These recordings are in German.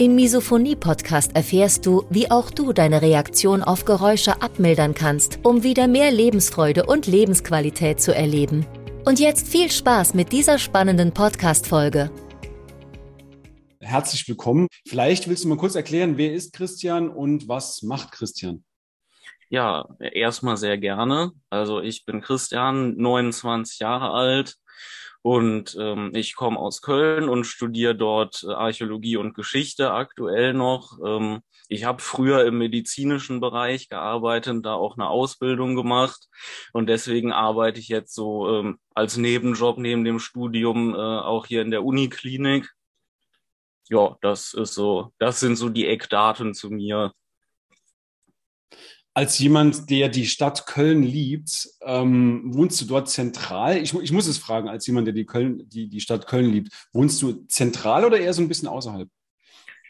Im Misophonie-Podcast erfährst du, wie auch du deine Reaktion auf Geräusche abmildern kannst, um wieder mehr Lebensfreude und Lebensqualität zu erleben. Und jetzt viel Spaß mit dieser spannenden Podcast-Folge. Herzlich willkommen. Vielleicht willst du mal kurz erklären, wer ist Christian und was macht Christian? Ja, erstmal sehr gerne. Also ich bin Christian, 29 Jahre alt, und ähm, ich komme aus Köln und studiere dort äh, Archäologie und Geschichte aktuell noch. Ähm, ich habe früher im medizinischen Bereich gearbeitet, da auch eine Ausbildung gemacht. Und deswegen arbeite ich jetzt so ähm, als Nebenjob neben dem Studium äh, auch hier in der Uniklinik. Ja, das ist so, das sind so die Eckdaten zu mir als jemand, der die Stadt Köln liebt, ähm, wohnst du dort zentral? Ich, ich, muss es fragen, als jemand, der die, Köln, die, die Stadt Köln liebt, wohnst du zentral oder eher so ein bisschen außerhalb?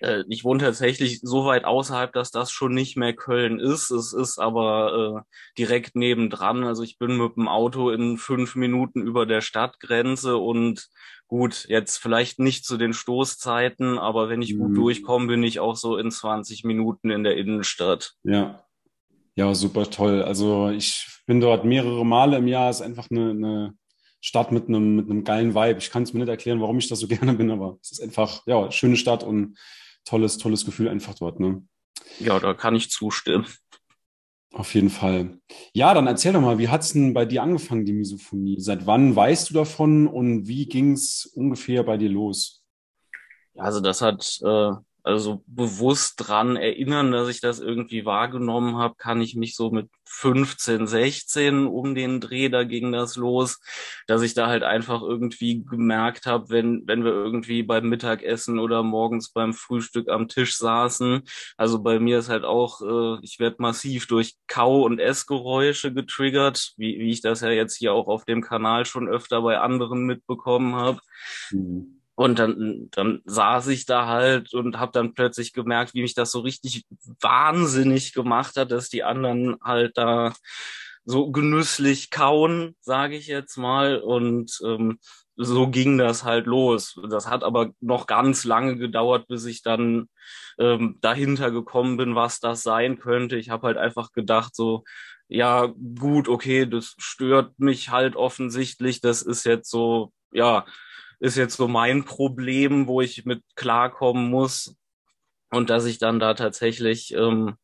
Äh, ich wohne tatsächlich so weit außerhalb, dass das schon nicht mehr Köln ist. Es ist aber äh, direkt nebendran. Also ich bin mit dem Auto in fünf Minuten über der Stadtgrenze und gut, jetzt vielleicht nicht zu den Stoßzeiten, aber wenn ich gut mhm. durchkomme, bin ich auch so in 20 Minuten in der Innenstadt. Ja, ja, super toll. Also ich bin dort mehrere Male im Jahr. Es ist einfach eine, eine Stadt mit einem, mit einem geilen Vibe. Ich kann es mir nicht erklären, warum ich da so gerne bin, aber es ist einfach, ja, schöne Stadt und tolles, tolles Gefühl einfach dort. Ne? Ja, da kann ich zustimmen. Auf jeden Fall. Ja, dann erzähl doch mal, wie hat es denn bei dir angefangen, die Misophonie? Seit wann weißt du davon und wie ging es ungefähr bei dir los? Also das hat äh, also bewusst dran erinnern, dass ich das irgendwie wahrgenommen habe, kann ich mich so mit 15, 16 um den Dreh, da ging das los, dass ich da halt einfach irgendwie gemerkt habe, wenn, wenn wir irgendwie beim Mittagessen oder morgens beim Frühstück am Tisch saßen. Also bei mir ist halt auch, äh, ich werde massiv durch Kau- und Essgeräusche getriggert, wie, wie ich das ja jetzt hier auch auf dem Kanal schon öfter bei anderen mitbekommen habe. Mhm und dann, dann saß ich da halt und habe dann plötzlich gemerkt, wie mich das so richtig wahnsinnig gemacht hat, dass die anderen halt da so genüsslich kauen, sage ich jetzt mal. Und ähm, so ging das halt los. Das hat aber noch ganz lange gedauert, bis ich dann ähm, dahinter gekommen bin, was das sein könnte. Ich habe halt einfach gedacht, so, ja, gut, okay, das stört mich halt offensichtlich. Das ist jetzt so, ja, ist jetzt so mein Problem, wo ich mit klarkommen muss. Und dass ich dann da tatsächlich ähm,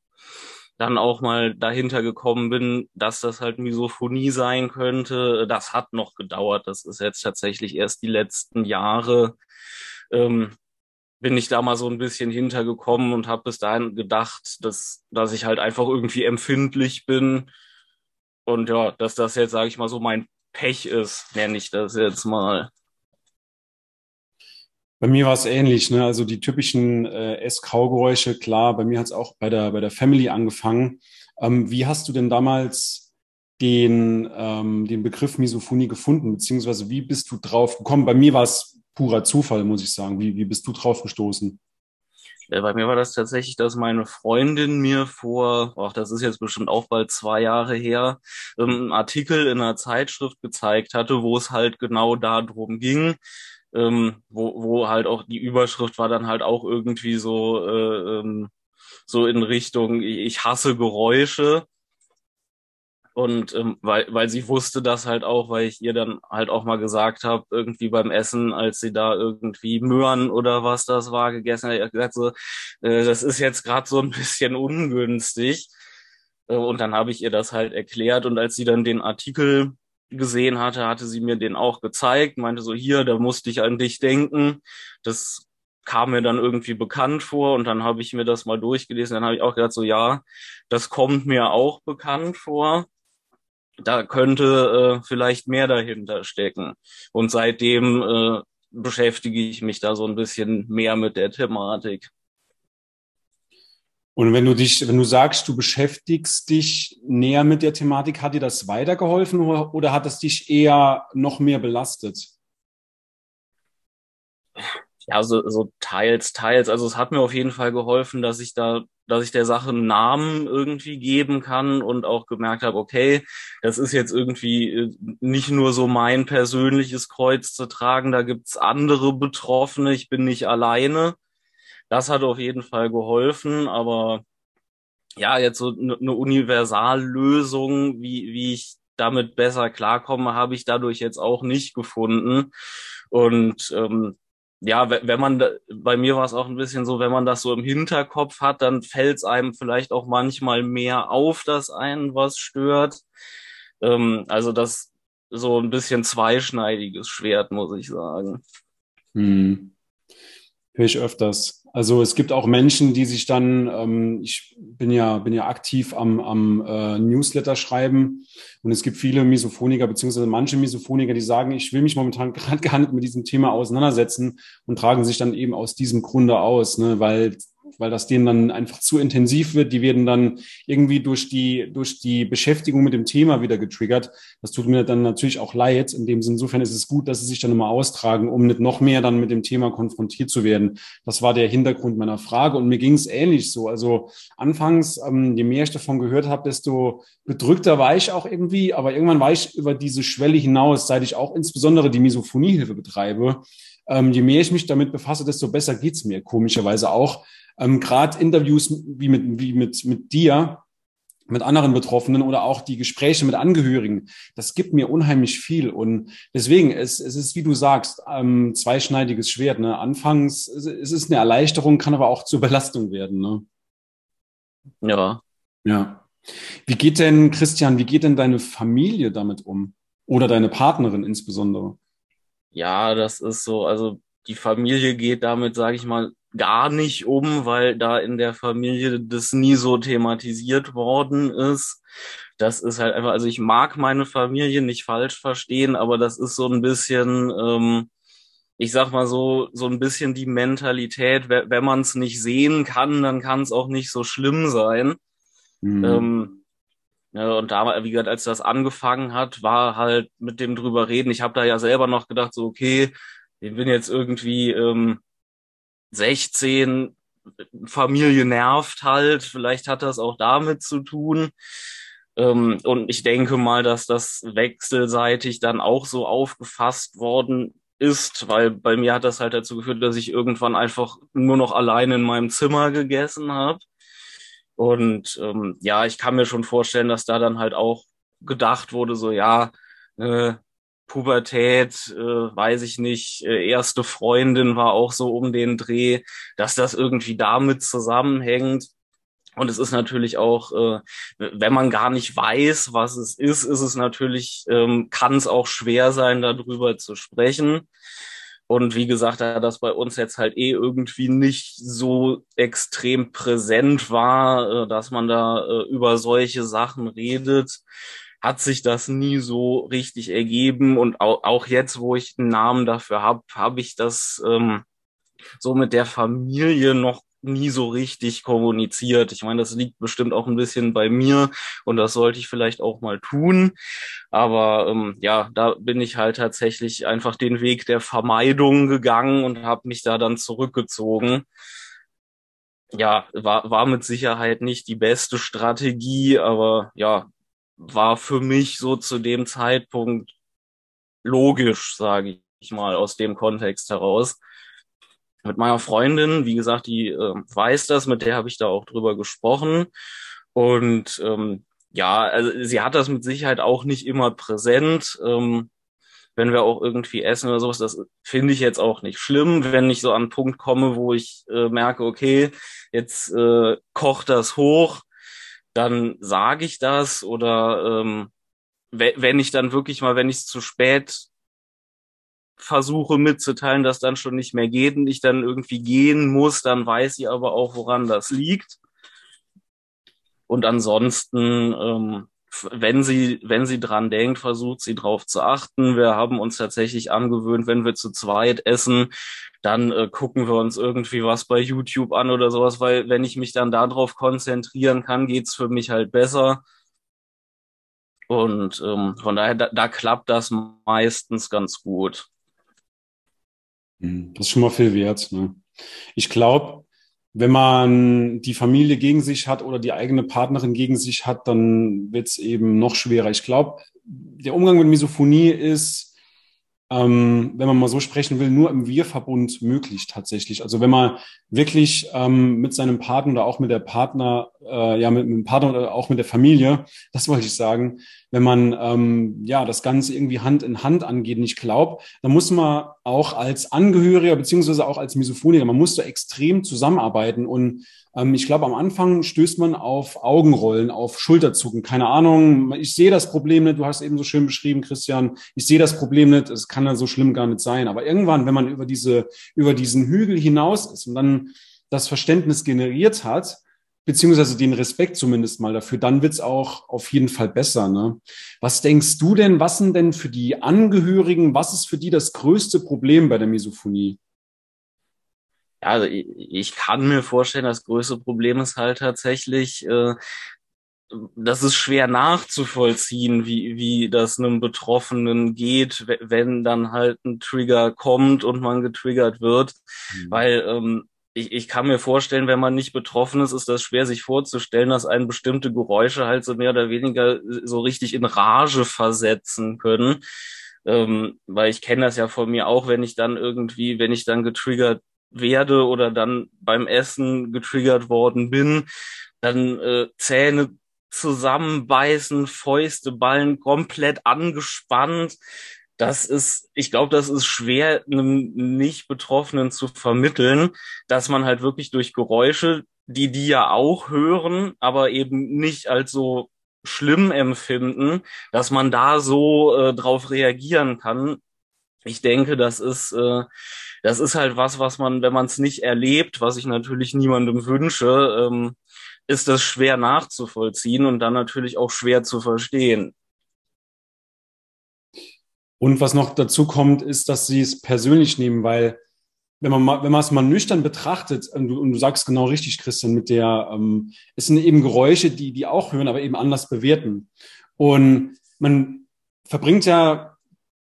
dann auch mal dahinter gekommen bin, dass das halt Misophonie sein könnte. Das hat noch gedauert. Das ist jetzt tatsächlich erst die letzten Jahre. Ähm, bin ich da mal so ein bisschen hintergekommen und habe bis dahin gedacht, dass, dass ich halt einfach irgendwie empfindlich bin. Und ja, dass das jetzt, sage ich mal, so mein Pech ist, nenne ich das jetzt mal. Bei mir war es ähnlich, ne? Also die typischen äh, Ess-Kau-Geräusche, klar, bei mir hat es auch bei der, bei der Family angefangen. Ähm, wie hast du denn damals den, ähm, den Begriff Misophonie gefunden, beziehungsweise wie bist du drauf gekommen? Bei mir war es purer Zufall, muss ich sagen. Wie, wie bist du drauf gestoßen? Ja, bei mir war das tatsächlich, dass meine Freundin mir vor, ach, das ist jetzt bestimmt auch bald zwei Jahre her, ähm, einen Artikel in einer Zeitschrift gezeigt hatte, wo es halt genau darum ging, ähm, wo, wo halt auch die Überschrift war dann halt auch irgendwie so, äh, ähm, so in Richtung, ich hasse Geräusche. Und ähm, weil, weil sie wusste das halt auch, weil ich ihr dann halt auch mal gesagt habe, irgendwie beim Essen, als sie da irgendwie Möhren oder was das war gegessen hat, gesagt so, äh, das ist jetzt gerade so ein bisschen ungünstig. Äh, und dann habe ich ihr das halt erklärt und als sie dann den Artikel gesehen hatte, hatte sie mir den auch gezeigt, meinte so, hier, da musste ich an dich denken. Das kam mir dann irgendwie bekannt vor und dann habe ich mir das mal durchgelesen. Dann habe ich auch gedacht, so ja, das kommt mir auch bekannt vor. Da könnte äh, vielleicht mehr dahinter stecken. Und seitdem äh, beschäftige ich mich da so ein bisschen mehr mit der Thematik. Und wenn du dich, wenn du sagst, du beschäftigst dich näher mit der Thematik, hat dir das weitergeholfen oder, hat es dich eher noch mehr belastet? Ja, so, so teils, teils. Also es hat mir auf jeden Fall geholfen, dass ich da, dass ich der Sache einen Namen irgendwie geben kann und auch gemerkt habe, okay, das ist jetzt irgendwie äh, nicht nur so mein persönliches Kreuz zu tragen, da gibt's andere Betroffene, ich bin nicht alleine. Das hat auf jeden Fall geholfen, aber ja, jetzt so eine ne Universallösung, wie, wie ich damit besser klarkomme, habe ich dadurch jetzt auch nicht gefunden. Und ähm, ja, wenn man, bei mir war es auch ein bisschen so, wenn man das so im Hinterkopf hat, dann fällt es einem vielleicht auch manchmal mehr auf, dass einen was stört. Ähm, also das so ein bisschen zweischneidiges Schwert, muss ich sagen. Hm. Höre ich öfters. Also es gibt auch Menschen, die sich dann, ähm, ich bin ja, bin ja aktiv am, am äh, Newsletter schreiben. Und es gibt viele Misophoniker beziehungsweise manche Misophoniker, die sagen, ich will mich momentan gerade gar nicht mit diesem Thema auseinandersetzen und tragen sich dann eben aus diesem Grunde aus, ne, weil weil das denen dann einfach zu intensiv wird. Die werden dann irgendwie durch die, durch die Beschäftigung mit dem Thema wieder getriggert. Das tut mir dann natürlich auch leid. In dem Sinne, insofern ist es gut, dass sie sich dann immer austragen, um nicht noch mehr dann mit dem Thema konfrontiert zu werden. Das war der Hintergrund meiner Frage. Und mir ging es ähnlich so. Also anfangs, ähm, je mehr ich davon gehört habe, desto bedrückter war ich auch irgendwie. Aber irgendwann war ich über diese Schwelle hinaus, seit ich auch insbesondere die Misophoniehilfe betreibe. Ähm, je mehr ich mich damit befasse, desto besser geht's mir, komischerweise auch. Ähm, Gerade Interviews wie mit, wie mit, mit dir, mit anderen Betroffenen oder auch die Gespräche mit Angehörigen, das gibt mir unheimlich viel. Und deswegen, es, es ist, wie du sagst, ähm, zweischneidiges Schwert. Ne? Anfangs es ist eine Erleichterung, kann aber auch zur Belastung werden. Ne? Ja. Ja. Wie geht denn, Christian, wie geht denn deine Familie damit um? Oder deine Partnerin insbesondere? Ja, das ist so, also die Familie geht damit, sage ich mal, gar nicht um, weil da in der Familie das nie so thematisiert worden ist. Das ist halt einfach, also ich mag meine Familie nicht falsch verstehen, aber das ist so ein bisschen, ähm, ich sag mal so, so ein bisschen die Mentalität, wenn man es nicht sehen kann, dann kann es auch nicht so schlimm sein. Mhm. Ähm, ja, und da, wie gesagt, als das angefangen hat, war halt mit dem drüber reden. Ich habe da ja selber noch gedacht, so, okay, ich bin jetzt irgendwie ähm, 16, Familie nervt halt, vielleicht hat das auch damit zu tun. Ähm, und ich denke mal, dass das wechselseitig dann auch so aufgefasst worden ist, weil bei mir hat das halt dazu geführt, dass ich irgendwann einfach nur noch alleine in meinem Zimmer gegessen habe. Und ähm, ja, ich kann mir schon vorstellen, dass da dann halt auch gedacht wurde, so ja, äh, Pubertät, äh, weiß ich nicht, äh, erste Freundin war auch so um den Dreh, dass das irgendwie damit zusammenhängt. Und es ist natürlich auch, äh, wenn man gar nicht weiß, was es ist, ist es natürlich, ähm, kann es auch schwer sein, darüber zu sprechen. Und wie gesagt, da das bei uns jetzt halt eh irgendwie nicht so extrem präsent war, äh, dass man da äh, über solche Sachen redet, hat sich das nie so richtig ergeben. Und auch, jetzt, wo ich einen Namen dafür habe, habe ich das ähm, so mit der Familie noch nie so richtig kommuniziert. Ich meine, das liegt bestimmt auch ein bisschen bei mir und das sollte ich vielleicht auch mal tun. Aber ähm, ja, da bin ich halt tatsächlich einfach den Weg der Vermeidung gegangen und habe mich da dann zurückgezogen. Ja, war, war mit Sicherheit nicht die beste Strategie, aber ja, war für mich so zu dem Zeitpunkt logisch, sage ich mal, aus dem Kontext heraus. Mit meiner Freundin, wie gesagt, die äh, weiß das, mit der habe ich da auch drüber gesprochen. Und ähm, ja, also sie hat das mit Sicherheit auch nicht immer präsent. Ähm, wenn wir auch irgendwie essen oder sowas, das finde ich jetzt auch nicht schlimm, wenn ich so an einen Punkt komme, wo ich äh, merke, okay, jetzt äh, kocht das hoch, dann sage ich das oder ähm, wenn ich dann wirklich mal, wenn ich es zu spät versuche mitzuteilen, dass dann schon nicht mehr geht und ich dann irgendwie gehen muss, dann weiß ich aber auch, woran das liegt. Und ansonsten, ähm, wenn sie, wenn sie dran denkt, versucht sie drauf zu achten. Wir haben uns tatsächlich angewöhnt, wenn wir zu zweit essen, dann äh, gucken wir uns irgendwie was bei YouTube an oder sowas, weil wenn ich mich dann darauf konzentrieren kann, geht's für mich halt besser. Und ähm, von daher, da, da klappt das meistens ganz gut. Hm, das ist schon mal viel wert. Ne? Ich glaube, wenn man die Familie gegen sich hat oder die eigene Partnerin gegen sich hat, dann wird es eben noch schwerer. Ich glaube, der Umgang mit Misophonie ist ähm, wenn man mal so sprechen will, nur im Wir-Verbund möglich tatsächlich. Also wenn man wirklich ähm, mit seinem Partner oder auch mit der Partner, äh, ja, mit, mit dem Partner oder auch mit der Familie, das wollte ich sagen, wenn man ähm, ja das Ganze irgendwie Hand in Hand angeht. Und ich glaube, da muss man auch als Angehöriger beziehungsweise auch als Misophoniker, man muss da extrem zusammenarbeiten und ähm, ich glaube, am Anfang stößt man auf Augenrollen, auf Schulterzucken. Keine Ahnung, ich sehe das Problem nicht. Du hast eben so schön beschrieben, Christian. Ich sehe das Problem nicht. Es kann ja so schlimm gar nicht sein. Aber irgendwann, wenn man über diese, über diesen Hügel hinaus ist und dann das Verständnis generiert hat, beziehungsweise den Respekt zumindest mal dafür, dann wird's auch auf jeden Fall besser. Ne? Was denkst du denn, was sind denn für die Angehörigen, was ist für die das größte Problem bei der Misophonie? Ja, also ich, ich kann mir vorstellen, das größte Problem ist halt tatsächlich, äh, das ist schwer nachzuvollziehen, wie, wie das einem Betroffenen geht, wenn dann halt ein Trigger kommt und man getriggert wird. Mhm. Weil ähm, ich, ich kann mir vorstellen, wenn man nicht betroffen ist, ist das schwer sich vorzustellen, dass einen bestimmte Geräusche halt so mehr oder weniger so richtig in Rage versetzen können. Ähm, weil ich kenne das ja von mir auch, wenn ich dann irgendwie, wenn ich dann getriggert werde oder dann beim Essen getriggert worden bin, dann äh, Zähne zusammenbeißen, Fäuste ballen, komplett angespannt. Das ist, ich glaube, das ist schwer einem Nicht-Betroffenen zu vermitteln, dass man halt wirklich durch Geräusche, die die ja auch hören, aber eben nicht als so schlimm empfinden, dass man da so äh, drauf reagieren kann. Ich denke, das ist äh, das ist halt was, was man, wenn man es nicht erlebt, was ich natürlich niemandem wünsche, ähm, ist das schwer nachzuvollziehen und dann natürlich auch schwer zu verstehen. Und was noch dazu kommt, ist, dass sie es persönlich nehmen, weil wenn man wenn man es mal nüchtern betrachtet, und du, und du sagst genau richtig, Christian, mit der, ähm, es sind eben Geräusche, die die auch hören, aber eben anders bewerten. Und man verbringt ja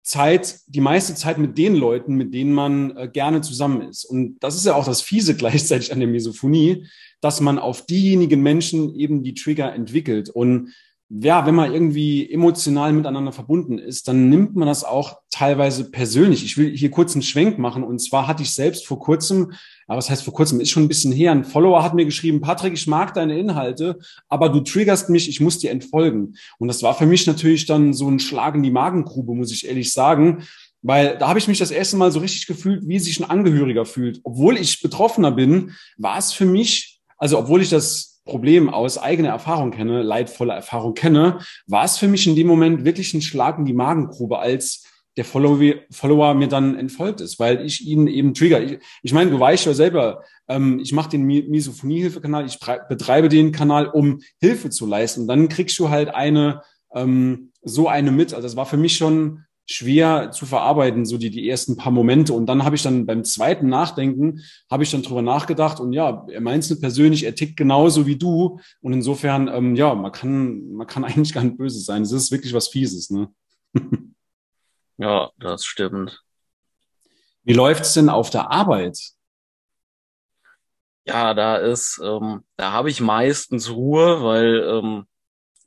Zeit, die meiste Zeit mit den Leuten, mit denen man äh, gerne zusammen ist. Und das ist ja auch das Fiese gleichzeitig an der Misophonie, dass man auf diejenigen Menschen eben die Trigger entwickelt. Und ja, wenn man irgendwie emotional miteinander verbunden ist, dann nimmt man das auch teilweise persönlich. Ich will hier kurz einen Schwenk machen. Und zwar hatte ich selbst vor kurzem, aber was heißt vor kurzem, ist schon ein bisschen her, ein Follower hat mir geschrieben, Patrick, ich mag deine Inhalte, aber du triggerst mich, ich muss dir entfolgen. Und das war für mich natürlich dann so ein Schlag in die Magengrube, muss ich ehrlich sagen. Weil da habe ich mich das erste Mal so richtig gefühlt, wie sich ein Angehöriger fühlt. Obwohl ich Betroffener bin, war es für mich, also obwohl ich das Problem aus eigener Erfahrung kenne, leidvoller Erfahrung kenne, war es für mich in dem Moment wirklich ein Schlag in die Magengrube, als der Follower, mir dann entfolgt ist, weil ich ihn eben trigger. Ich, ich meine, du weißt ja selber, ähm, ich mache den Misophonie-Hilfe-Kanal, ich betreibe den Kanal, um Hilfe zu leisten. Dann kriegst du halt eine ähm, so eine mit. Also das war für mich schon schwer zu verarbeiten, so die, die ersten paar Momente. Und dann habe ich dann beim zweiten Nachdenken, habe ich dann drüber nachgedacht und ja, er meint es nicht persönlich, er tickt genauso wie du. Und insofern, ähm, ja, man kann, man kann eigentlich gar nicht böse sein. Es ist wirklich was Fieses, ne? ja, das stimmt. Wie läuft's denn auf der Arbeit? Ja, da ist, ähm, da habe ich meistens Ruhe, weil ähm,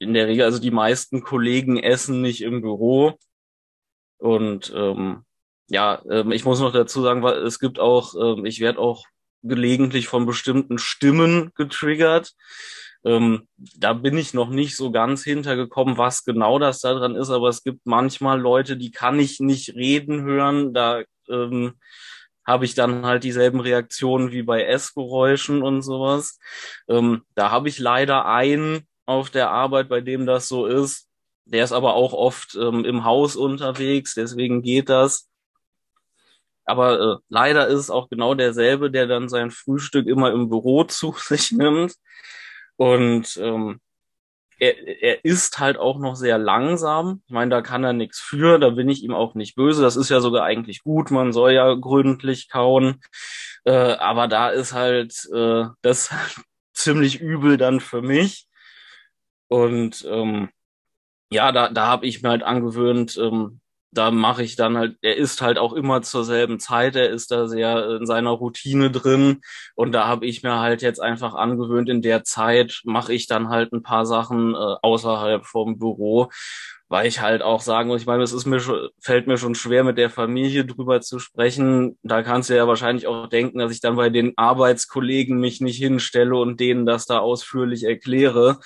in der Regel, also die meisten Kollegen essen nicht im Büro. Und ähm, ja, ähm, ich muss noch dazu sagen, weil es gibt auch, ähm, ich werde auch gelegentlich von bestimmten Stimmen getriggert. Ähm, da bin ich noch nicht so ganz hintergekommen, was genau das da dran ist, aber es gibt manchmal Leute, die kann ich nicht reden hören. Da ähm, habe ich dann halt dieselben Reaktionen wie bei Essgeräuschen und sowas. Ähm, da habe ich leider einen auf der Arbeit, bei dem das so ist. Der ist aber auch oft ähm, im Haus unterwegs, deswegen geht das. Aber äh, leider ist es auch genau derselbe, der dann sein Frühstück immer im Büro zu sich nimmt. Und ähm, er, er ist halt auch noch sehr langsam. Ich meine, da kann er nichts für, da bin ich ihm auch nicht böse. Das ist ja sogar eigentlich gut, man soll ja gründlich kauen. Äh, aber da ist halt äh, das ziemlich übel dann für mich. Und ähm, ja, da, da habe ich mir halt angewöhnt, ähm, da mache ich dann halt, er ist halt auch immer zur selben Zeit, er ist da sehr in seiner Routine drin und da habe ich mir halt jetzt einfach angewöhnt, in der Zeit mache ich dann halt ein paar Sachen äh, außerhalb vom Büro, weil ich halt auch sagen muss, ich meine, es ist mir schon, fällt mir schon schwer, mit der Familie drüber zu sprechen. Da kannst du ja wahrscheinlich auch denken, dass ich dann bei den Arbeitskollegen mich nicht hinstelle und denen das da ausführlich erkläre.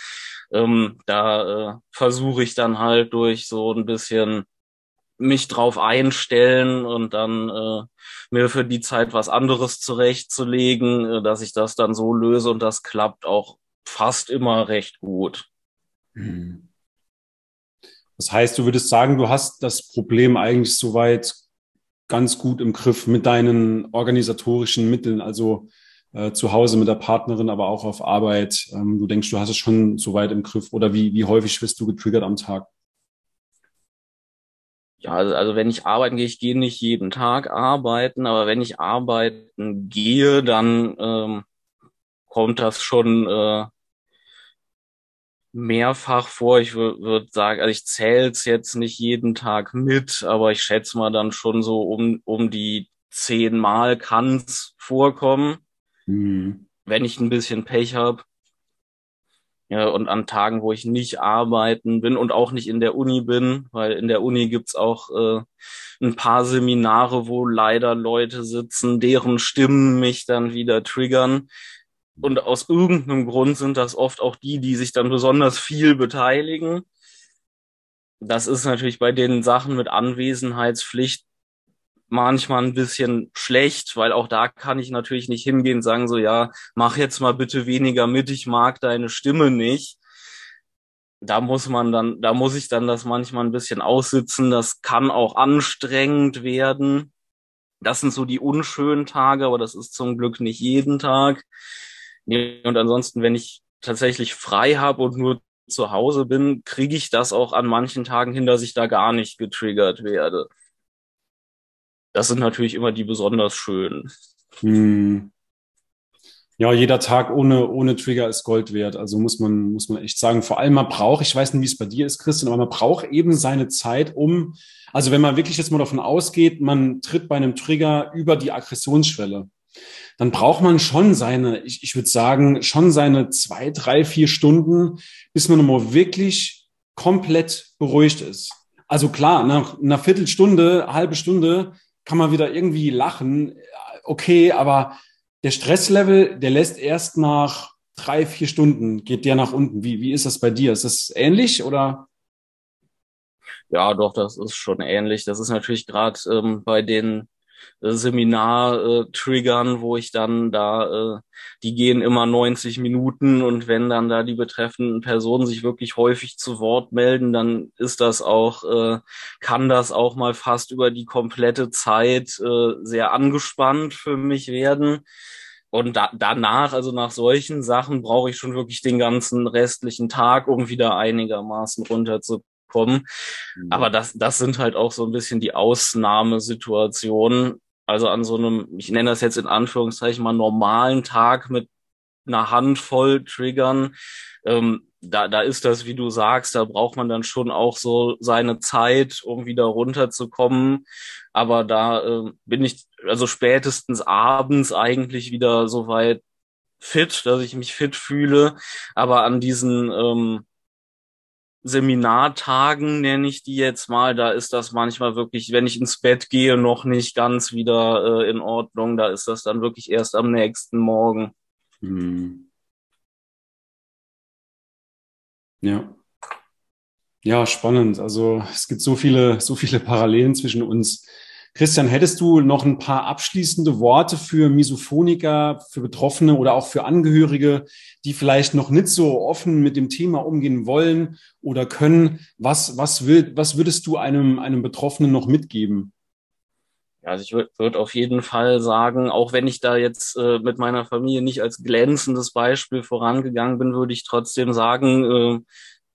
Ähm, da äh, versuche ich dann halt durch so ein bisschen mich drauf einstellen und dann äh, mir für die Zeit was anderes zurechtzulegen, äh, dass ich das dann so löse und das klappt auch fast immer recht gut. Hm. Das heißt, du würdest sagen, du hast das Problem eigentlich soweit ganz gut im Griff mit deinen organisatorischen Mitteln, also äh, zu Hause mit der Partnerin, aber auch auf Arbeit. Ähm, du denkst, du hast es schon soweit im Griff oder wie, wie häufig wirst du getriggert am Tag? Ja, also, also wenn ich arbeiten gehe, ich gehe nicht jeden Tag arbeiten, aber wenn ich arbeiten gehe, dann ähm, kommt das schon äh, mehrfach vor. Ich würde würd sagen, also ich zähle es jetzt nicht jeden Tag mit, aber ich schätze mal dann schon so um, um die zehnmal kann es vorkommen, mhm. wenn ich ein bisschen Pech habe. Ja, und an Tagen, wo ich nicht arbeiten bin und auch nicht in der Uni bin, weil in der Uni gibt's auch äh, ein paar Seminare, wo leider Leute sitzen, deren Stimmen mich dann wieder triggern. Und aus irgendeinem Grund sind das oft auch die, die sich dann besonders viel beteiligen. Das ist natürlich bei den Sachen mit Anwesenheitspflicht manchmal ein bisschen schlecht, weil auch da kann ich natürlich nicht hingehen und sagen so, ja, mach jetzt mal bitte weniger mit, ich mag deine Stimme nicht. Da muss man dann, da muss ich dann das manchmal ein bisschen aussitzen. Das kann auch anstrengend werden. Das sind so die unschönen Tage, aber das ist zum Glück nicht jeden Tag. Und ansonsten, wenn ich tatsächlich frei habe und nur zu Hause bin, kriege ich das auch an manchen Tagen hin, dass ich da gar nicht getriggert werde. Das sind natürlich immer die besonders schönen. Hm. Ja, jeder Tag ohne, ohne Trigger ist Gold wert. Also muss man, muss man echt sagen. Vor allem man braucht, ich weiß nicht, wie es bei dir ist, Christian, aber man braucht eben seine Zeit, um, also wenn man wirklich jetzt mal davon ausgeht, man tritt bei einem Trigger über die Aggressionsschwelle, dann braucht man schon seine, ich, ich würde sagen, schon seine zwei, drei, vier Stunden, bis man nochmal wirklich komplett beruhigt ist. Also klar, nach einer Viertelstunde, halbe Stunde kann man wieder irgendwie lachen. Okay, aber der Stresslevel, der lässt erst nach drei, vier Stunden, geht der nach unten. Wie, wie ist das bei dir? Ist das ähnlich oder? Ja, doch, das ist schon ähnlich. Das ist natürlich gerade ähm, bei den Seminar-Triggern, wo ich dann da, äh, die gehen immer 90 Minuten und wenn dann da die betreffenden Personen sich wirklich häufig zu Wort melden, dann ist das auch, äh, kann das auch mal fast über die komplette Zeit äh, sehr angespannt für mich werden. Und da, danach, also nach solchen Sachen, brauche ich schon wirklich den ganzen restlichen Tag, um wieder einigermaßen runterzukommen. Mhm. Aber das, das sind halt auch so ein bisschen die Ausnahmesituationen. Also an so einem, ich nenne das jetzt in Anführungszeichen mal normalen Tag mit einer Handvoll Triggern, ähm, da, da ist das, wie du sagst, da braucht man dann schon auch so seine Zeit, um wieder runterzukommen. Aber da äh, bin ich also spätestens abends eigentlich wieder so weit fit, dass ich mich fit fühle. Aber an diesen ähm, Seminartagen, nenne ich die jetzt mal, da ist das manchmal wirklich, wenn ich ins Bett gehe, noch nicht ganz wieder äh, in Ordnung. Da ist das dann wirklich erst am nächsten Morgen. Hm. Ja. Ja, spannend. Also es gibt so viele, so viele Parallelen zwischen uns. Christian, hättest du noch ein paar abschließende Worte für Misophoniker, für Betroffene oder auch für Angehörige, die vielleicht noch nicht so offen mit dem Thema umgehen wollen oder können? Was, was, will, was würdest du einem, einem Betroffenen noch mitgeben? Also ich würde würd auf jeden Fall sagen, auch wenn ich da jetzt äh, mit meiner Familie nicht als glänzendes Beispiel vorangegangen bin, würde ich trotzdem sagen, äh,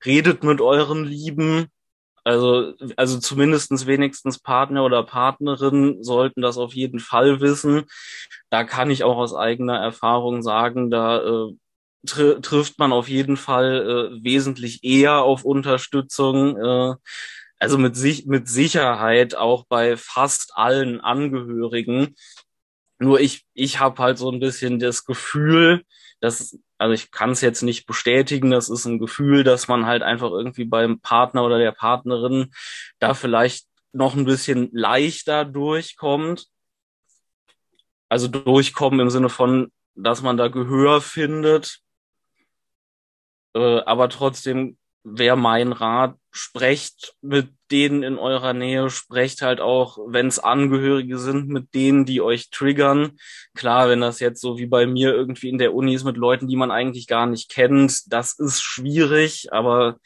redet mit euren Lieben. Also, also zumindestens wenigstens Partner oder Partnerin sollten das auf jeden Fall wissen. Da kann ich auch aus eigener Erfahrung sagen, da äh, tr trifft man auf jeden Fall äh, wesentlich eher auf Unterstützung. Äh, also mit, sich, mit Sicherheit auch bei fast allen Angehörigen. Nur ich, ich habe halt so ein bisschen das Gefühl, dass, also ich kann es jetzt nicht bestätigen, das ist ein Gefühl, dass man halt einfach irgendwie beim Partner oder der Partnerin da vielleicht noch ein bisschen leichter durchkommt. Also durchkommen im Sinne von, dass man da Gehör findet. Äh, aber trotzdem wäre mein Rat, sprecht mit denen in eurer Nähe, sprecht halt auch, wenn es Angehörige sind, mit denen, die euch triggern. Klar, wenn das jetzt so wie bei mir irgendwie in der Uni ist mit Leuten, die man eigentlich gar nicht kennt, das ist schwierig, aber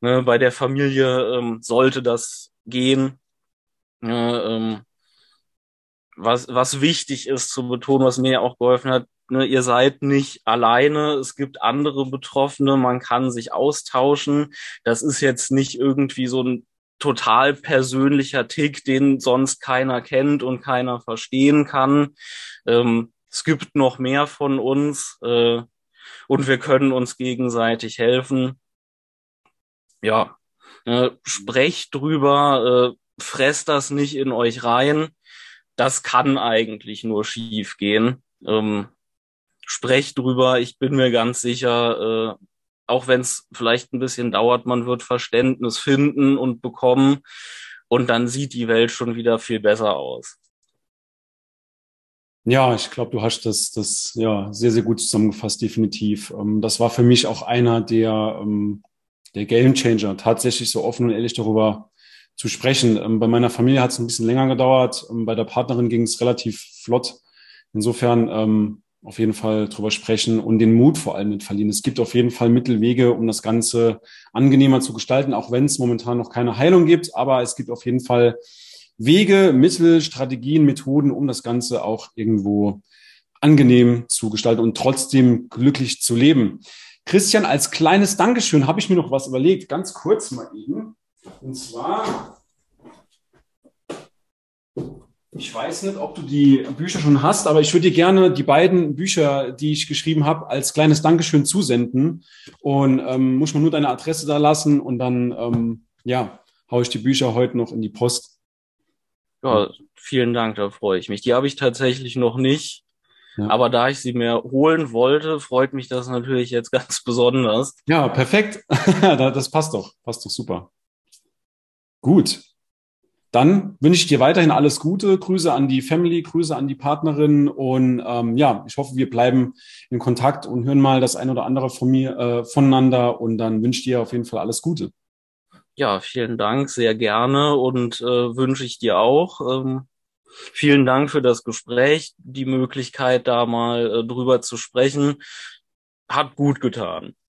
ne, bei der Familie ähm, sollte das gehen. Ja, ähm, was, was wichtig ist zu betonen, was mir ja auch geholfen hat, ne, ihr seid nicht alleine, es gibt andere Betroffene, man kann sich austauschen. Das ist jetzt nicht irgendwie so ein total persönlicher Tick, den sonst keiner kennt und keiner verstehen kann. Ähm, es gibt noch mehr von uns äh, und wir können uns gegenseitig helfen. Ja, äh, sprecht drüber, äh, fresst das nicht in euch rein. Das kann eigentlich nur schief gehen. Ähm, sprecht drüber. Ich bin mir ganz sicher, äh, auch wenn es vielleicht ein bisschen dauert, man wird Verständnis finden und bekommen und dann sieht die Welt schon wieder viel besser aus. Ja, ich glaube, du hast das, das ja sehr, sehr gut zusammengefasst, definitiv. Ähm, das war für mich auch einer der, ähm, der Game Changer, tatsächlich so offen und ehrlich darüber zu sprechen. Ähm, bei meiner Familie hat es ein bisschen länger gedauert, bei der Partnerin ging es relativ flott. Insofern auf jeden Fall drüber sprechen und den Mut vor allem mit verlieren. Es gibt auf jeden Fall Mittelwege, um das Ganze angenehmer zu gestalten, auch wenn es momentan noch keine Heilung gibt. Aber es gibt auf jeden Fall Wege, Mittel, Strategien, Methoden, um das Ganze auch irgendwo angenehm zu gestalten und trotzdem glücklich zu leben. Christian, als kleines Dankeschön habe ich mir noch was überlegt, ganz kurz mal eben. Und zwar ich weiß nicht, ob du die Bücher schon hast, aber ich würde dir gerne die beiden Bücher, die ich geschrieben habe, als kleines Dankeschön zusenden. Und ähm, muss man nur deine Adresse da lassen und dann, ähm, ja, haue ich die Bücher heute noch in die Post. Ja, vielen Dank, da freue ich mich. Die habe ich tatsächlich noch nicht. Ja. Aber da ich sie mir holen wollte, freut mich das natürlich jetzt ganz besonders. Ja, perfekt. das passt doch. Passt doch super. Gut. Dann wünsche ich dir weiterhin alles Gute. Grüße an die Family, Grüße an die Partnerin und ähm, ja, ich hoffe, wir bleiben in Kontakt und hören mal das ein oder andere von mir äh, voneinander und dann wünsche ich dir auf jeden Fall alles Gute. Ja, vielen Dank, sehr gerne und äh, wünsche ich dir auch. Ähm, vielen Dank für das Gespräch, die Möglichkeit, da mal äh, drüber zu sprechen. Hat gut getan.